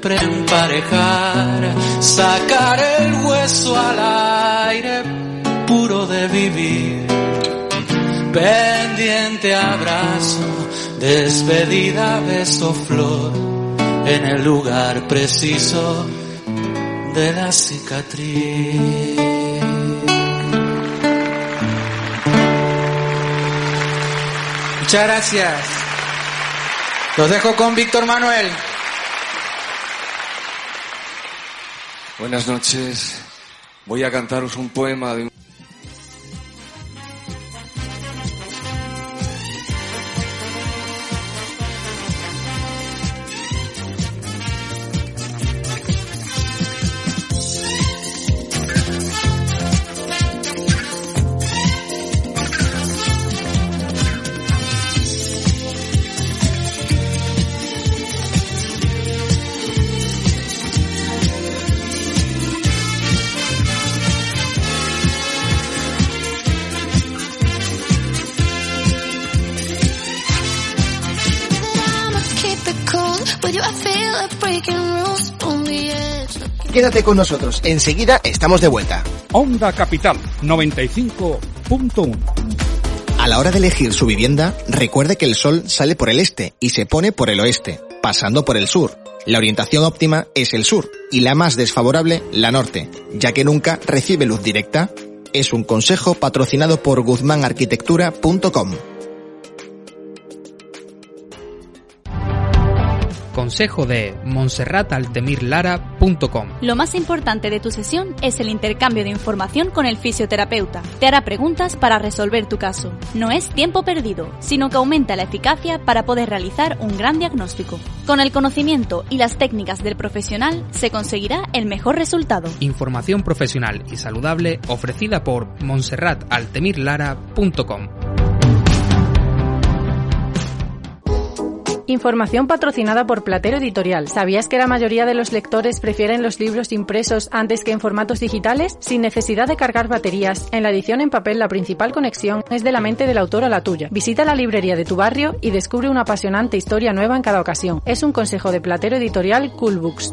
preemparejar, sacar el hueso al aire puro de vivir, pendiente abrazo, despedida beso flor, en el lugar preciso de la cicatriz. Muchas gracias. Los dejo con Víctor Manuel. Buenas noches. Voy a cantaros un poema de un... Quédate con nosotros, enseguida estamos de vuelta. Onda Capital 95.1 A la hora de elegir su vivienda, recuerde que el sol sale por el este y se pone por el oeste, pasando por el sur. La orientación óptima es el sur y la más desfavorable la norte, ya que nunca recibe luz directa. Es un consejo patrocinado por guzmanarquitectura.com. Consejo de monserrataltemirlara.com. Lo más importante de tu sesión es el intercambio de información con el fisioterapeuta. Te hará preguntas para resolver tu caso. No es tiempo perdido, sino que aumenta la eficacia para poder realizar un gran diagnóstico. Con el conocimiento y las técnicas del profesional se conseguirá el mejor resultado. Información profesional y saludable ofrecida por monserrataltemirlara.com. Información patrocinada por Platero Editorial. ¿Sabías que la mayoría de los lectores prefieren los libros impresos antes que en formatos digitales? Sin necesidad de cargar baterías, en la edición en papel la principal conexión es de la mente del autor a la tuya. Visita la librería de tu barrio y descubre una apasionante historia nueva en cada ocasión. Es un consejo de Platero Editorial Cool Books.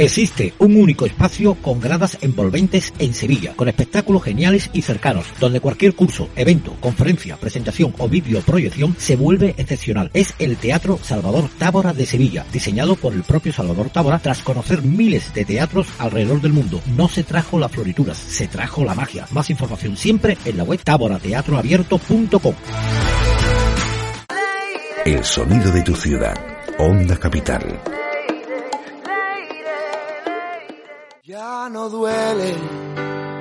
Existe un único espacio con gradas envolventes en Sevilla, con espectáculos geniales y cercanos, donde cualquier curso, evento, conferencia, presentación o videoproyección se vuelve excepcional. Es el Teatro Salvador Tábora de Sevilla, diseñado por el propio Salvador Tábora tras conocer miles de teatros alrededor del mundo. No se trajo las florituras, se trajo la magia. Más información siempre en la web taborateatroabierto.com. El sonido de tu ciudad. Onda Capital. Ya no duele